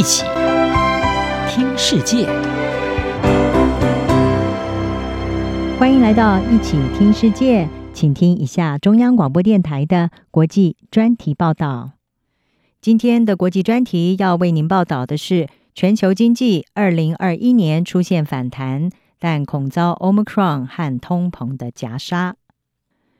一起听世界，欢迎来到一起听世界，请听一下中央广播电台的国际专题报道。今天的国际专题要为您报道的是，全球经济二零二一年出现反弹，但恐遭 Omicron 和通膨的夹杀。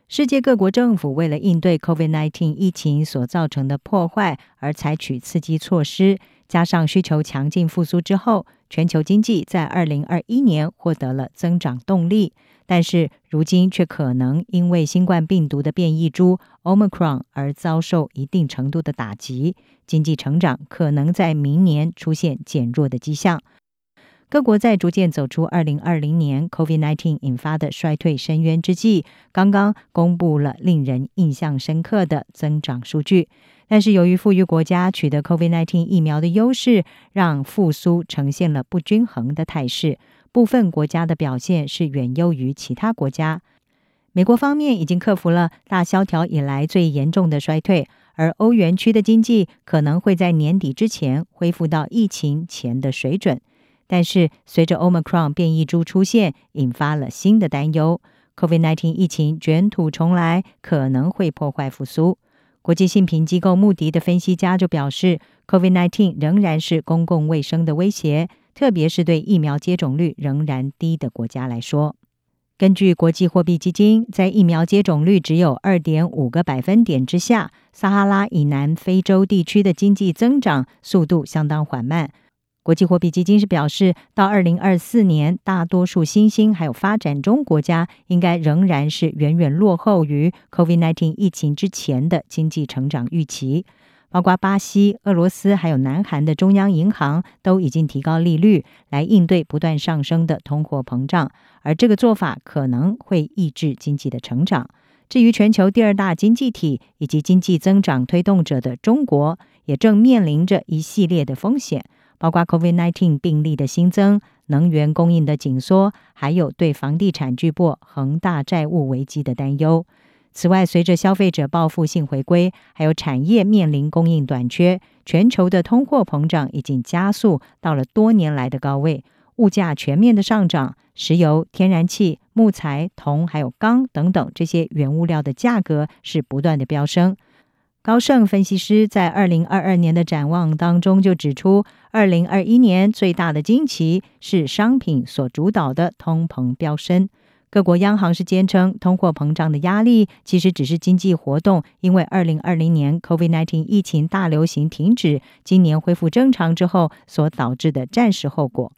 世界各国政府为了应对 COVID-19 疫情所造成的破坏而采取刺激措施，加上需求强劲复苏之后，全球经济在二零二一年获得了增长动力。但是如今却可能因为新冠病毒的变异株 Omicron 而遭受一定程度的打击，经济成长可能在明年出现减弱的迹象。各国在逐渐走出二零二零年 COVID-19 引发的衰退深渊之际，刚刚公布了令人印象深刻的增长数据。但是，由于富裕国家取得 COVID-19 疫苗的优势，让复苏呈现了不均衡的态势。部分国家的表现是远优于其他国家。美国方面已经克服了大萧条以来最严重的衰退，而欧元区的经济可能会在年底之前恢复到疫情前的水准。但是，随着 Omicron 变异株出现，引发了新的担忧。COVID-19 疫情卷土重来，可能会破坏复苏。国际性评机构穆迪的分析家就表示 COVID nineteen 仍然是公共卫生的威胁，特别是对疫苗接种率仍然低的国家来说。根据国际货币基金，在疫苗接种率只有二点五个百分点之下，撒哈拉以南非洲地区的经济增长速度相当缓慢。国际货币基金是表示，到二零二四年，大多数新兴还有发展中国家应该仍然是远远落后于 COVID-19 疫情之前的经济成长预期。包括巴西、俄罗斯还有南韩的中央银行都已经提高利率来应对不断上升的通货膨胀，而这个做法可能会抑制经济的成长。至于全球第二大经济体以及经济增长推动者的中国，也正面临着一系列的风险。包括 COVID-19 病例的新增、能源供应的紧缩，还有对房地产巨擘恒大债务危机的担忧。此外，随着消费者报复性回归，还有产业面临供应短缺，全球的通货膨胀已经加速到了多年来的高位，物价全面的上涨，石油、天然气、木材、铜还有钢等等这些原物料的价格是不断的飙升。高盛分析师在二零二二年的展望当中就指出，二零二一年最大的惊奇是商品所主导的通膨飙升。各国央行是坚称，通货膨胀的压力其实只是经济活动，因为二零二零年 COVID-19 疫情大流行停止，今年恢复正常之后所导致的暂时后果。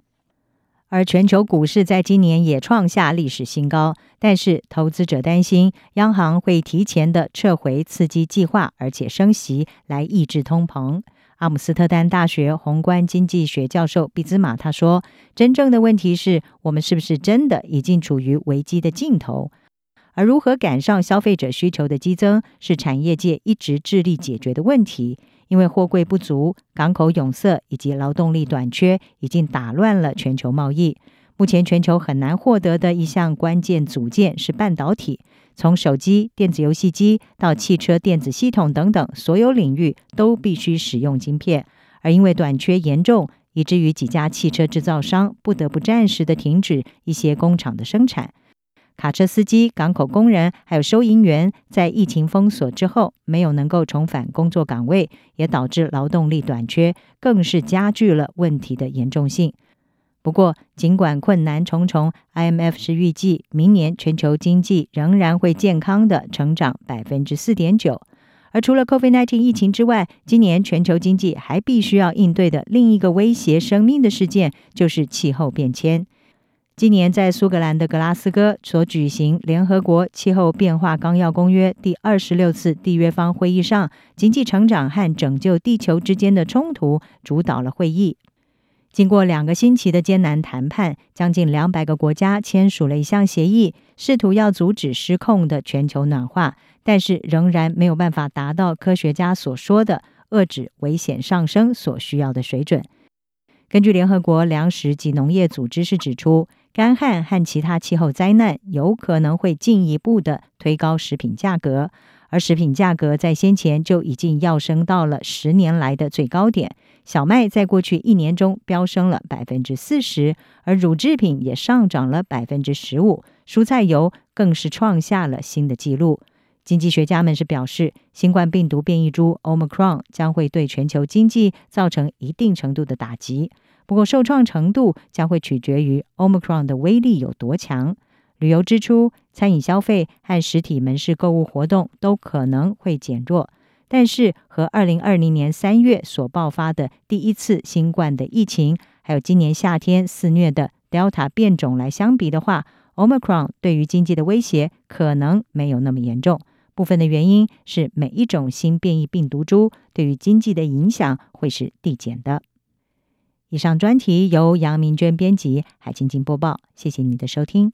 而全球股市在今年也创下历史新高，但是投资者担心央行会提前的撤回刺激计划，而且升息来抑制通膨。阿姆斯特丹大学宏观经济学教授毕兹马他说：“真正的问题是我们是不是真的已经处于危机的尽头？而如何赶上消费者需求的激增，是产业界一直致力解决的问题。”因为货柜不足、港口壅塞以及劳动力短缺，已经打乱了全球贸易。目前全球很难获得的一项关键组件是半导体，从手机、电子游戏机到汽车电子系统等等，所有领域都必须使用晶片。而因为短缺严重，以至于几家汽车制造商不得不暂时的停止一些工厂的生产。卡车司机、港口工人还有收银员，在疫情封锁之后，没有能够重返工作岗位，也导致劳动力短缺，更是加剧了问题的严重性。不过，尽管困难重重，IMF 是预计明年全球经济仍然会健康的成长百分之四点九。而除了 COVID-19 疫情之外，今年全球经济还必须要应对的另一个威胁生命的事件，就是气候变迁。今年在苏格兰的格拉斯哥所举行联合国气候变化纲要公约第二十六次缔约方会议上，经济成长和拯救地球之间的冲突主导了会议。经过两个星期的艰难谈判，将近两百个国家签署了一项协议，试图要阻止失控的全球暖化，但是仍然没有办法达到科学家所说的遏制危险上升所需要的水准。根据联合国粮食及农业组织是指出，干旱和其他气候灾难有可能会进一步的推高食品价格，而食品价格在先前就已经跃升到了十年来的最高点。小麦在过去一年中飙升了百分之四十，而乳制品也上涨了百分之十五，蔬菜油更是创下了新的纪录。经济学家们是表示，新冠病毒变异株 Omicron 将会对全球经济造成一定程度的打击，不过受创程度将会取决于 Omicron 的威力有多强。旅游支出、餐饮消费和实体门市购物活动都可能会减弱。但是，和二零二零年三月所爆发的第一次新冠的疫情，还有今年夏天肆虐的 Delta 变种来相比的话，Omicron 对于经济的威胁可能没有那么严重。部分的原因是每一种新变异病毒株对于经济的影响会是递减的。以上专题由杨明娟编辑，海清清播报。谢谢你的收听。